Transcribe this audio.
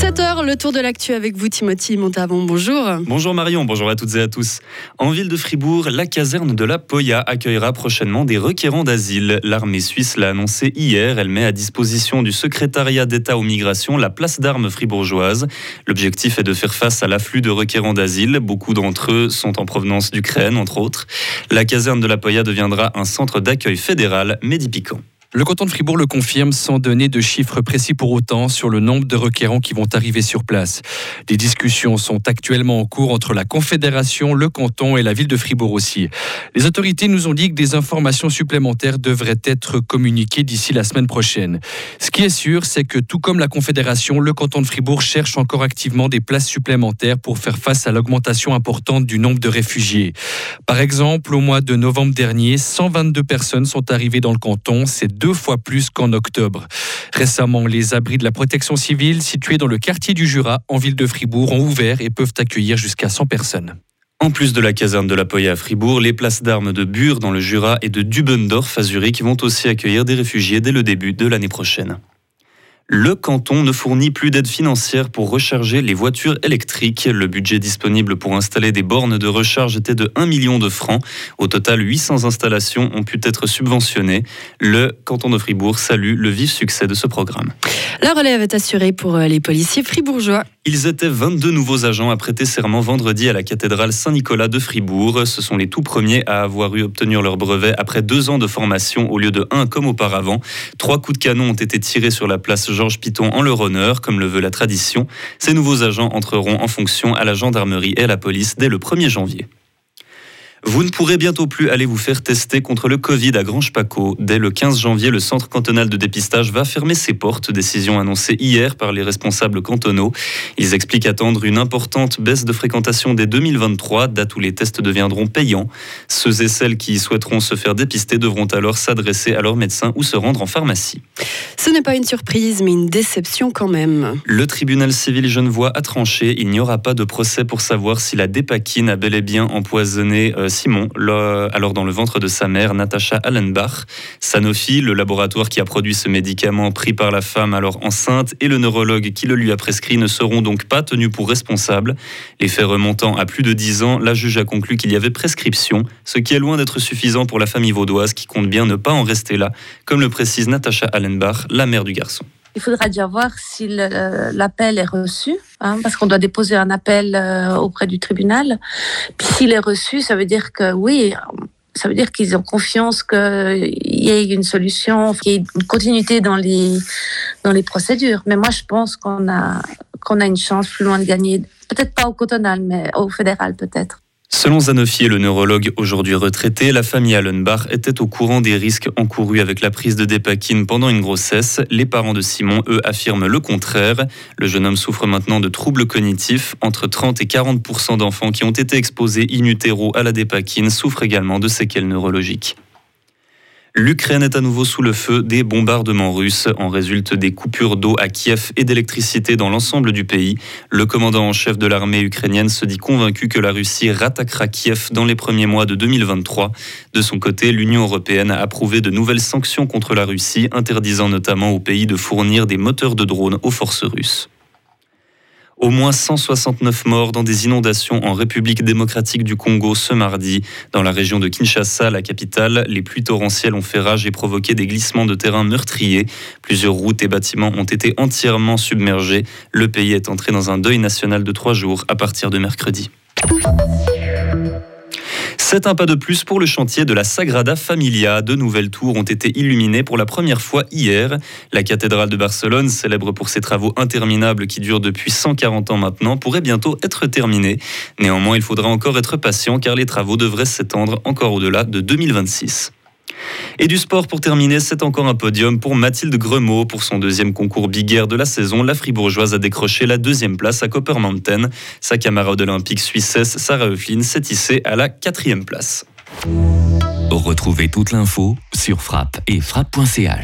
7h, le tour de l'actu avec vous, Timothy Montavon. Bonjour. Bonjour Marion, bonjour à toutes et à tous. En ville de Fribourg, la caserne de la Poya accueillera prochainement des requérants d'asile. L'armée suisse l'a annoncé hier. Elle met à disposition du secrétariat d'État aux migrations la place d'armes fribourgeoise. L'objectif est de faire face à l'afflux de requérants d'asile. Beaucoup d'entre eux sont en provenance d'Ukraine, entre autres. La caserne de la Poya deviendra un centre d'accueil fédéral, médipiquant. Le canton de Fribourg le confirme sans donner de chiffres précis pour autant sur le nombre de requérants qui vont arriver sur place. Des discussions sont actuellement en cours entre la Confédération, le canton et la ville de Fribourg aussi. Les autorités nous ont dit que des informations supplémentaires devraient être communiquées d'ici la semaine prochaine. Ce qui est sûr, c'est que tout comme la Confédération, le canton de Fribourg cherche encore activement des places supplémentaires pour faire face à l'augmentation importante du nombre de réfugiés. Par exemple, au mois de novembre dernier, 122 personnes sont arrivées dans le canton. C'est deux fois plus qu'en octobre. Récemment, les abris de la protection civile situés dans le quartier du Jura, en ville de Fribourg, ont ouvert et peuvent accueillir jusqu'à 100 personnes. En plus de la caserne de la Poya à Fribourg, les places d'armes de Bure dans le Jura et de Dubendorf à Zurich vont aussi accueillir des réfugiés dès le début de l'année prochaine le canton ne fournit plus d'aide financière pour recharger les voitures électriques. Le budget disponible pour installer des bornes de recharge était de 1 million de francs. Au total, 800 installations ont pu être subventionnées. Le canton de Fribourg salue le vif succès de ce programme. La relève est assurée pour euh, les policiers fribourgeois. Ils étaient 22 nouveaux agents à prêter serment vendredi à la cathédrale Saint-Nicolas de Fribourg. Ce sont les tout premiers à avoir eu obtenu leur brevet après deux ans de formation au lieu de un comme auparavant. Trois coups de canon ont été tirés sur la place Georges Piton en leur honneur, comme le veut la tradition. Ces nouveaux agents entreront en fonction à la gendarmerie et à la police dès le 1er janvier. Vous ne pourrez bientôt plus aller vous faire tester contre le Covid à Grange-Paco. Dès le 15 janvier, le centre cantonal de dépistage va fermer ses portes, décision annoncée hier par les responsables cantonaux. Ils expliquent attendre une importante baisse de fréquentation dès 2023, date où les tests deviendront payants. Ceux et celles qui souhaiteront se faire dépister devront alors s'adresser à leur médecin ou se rendre en pharmacie. Ce n'est pas une surprise, mais une déception quand même. Le tribunal civil genevois a tranché. Il n'y aura pas de procès pour savoir si la dépakine a bel et bien empoisonné euh, Simon, alors dans le ventre de sa mère, Natacha Allenbach. Sanofi, le laboratoire qui a produit ce médicament pris par la femme alors enceinte, et le neurologue qui le lui a prescrit ne seront donc pas tenus pour responsables. Les faits remontant à plus de 10 ans, la juge a conclu qu'il y avait prescription, ce qui est loin d'être suffisant pour la famille vaudoise qui compte bien ne pas en rester là, comme le précise Natacha Allenbach, la mère du garçon. Il faudra déjà voir si l'appel est reçu, hein, parce qu'on doit déposer un appel euh, auprès du tribunal. Puis s'il est reçu, ça veut dire que oui, ça veut dire qu'ils ont confiance qu'il y ait une solution, qu'il y ait une continuité dans les, dans les procédures. Mais moi, je pense qu'on a, qu'on a une chance plus loin de gagner. Peut-être pas au cotonal, mais au fédéral peut-être. Selon Zanofi, le neurologue aujourd'hui retraité, la famille Allenbach était au courant des risques encourus avec la prise de dépakine pendant une grossesse. Les parents de Simon, eux, affirment le contraire. Le jeune homme souffre maintenant de troubles cognitifs. Entre 30 et 40% d'enfants qui ont été exposés in utero à la dépakine souffrent également de séquelles neurologiques. L'Ukraine est à nouveau sous le feu des bombardements russes. En résulte des coupures d'eau à Kiev et d'électricité dans l'ensemble du pays. Le commandant en chef de l'armée ukrainienne se dit convaincu que la Russie rattaquera Kiev dans les premiers mois de 2023. De son côté, l'Union européenne a approuvé de nouvelles sanctions contre la Russie, interdisant notamment au pays de fournir des moteurs de drones aux forces russes. Au moins 169 morts dans des inondations en République démocratique du Congo ce mardi. Dans la région de Kinshasa, la capitale, les pluies torrentielles ont fait rage et provoqué des glissements de terrain meurtriers. Plusieurs routes et bâtiments ont été entièrement submergés. Le pays est entré dans un deuil national de trois jours à partir de mercredi. C'est un pas de plus pour le chantier de la Sagrada Familia. De nouvelles tours ont été illuminées pour la première fois hier. La cathédrale de Barcelone, célèbre pour ses travaux interminables qui durent depuis 140 ans maintenant, pourrait bientôt être terminée. Néanmoins, il faudra encore être patient car les travaux devraient s'étendre encore au-delà de 2026. Et du sport pour terminer, c'est encore un podium pour Mathilde Gremaud. Pour son deuxième concours Big de la saison, la Fribourgeoise a décroché la deuxième place à Copper Mountain. Sa camarade olympique suissesse Sarah Euflin s'est hissée à la quatrième place. Retrouvez toute l'info sur frappe et frappe.ch.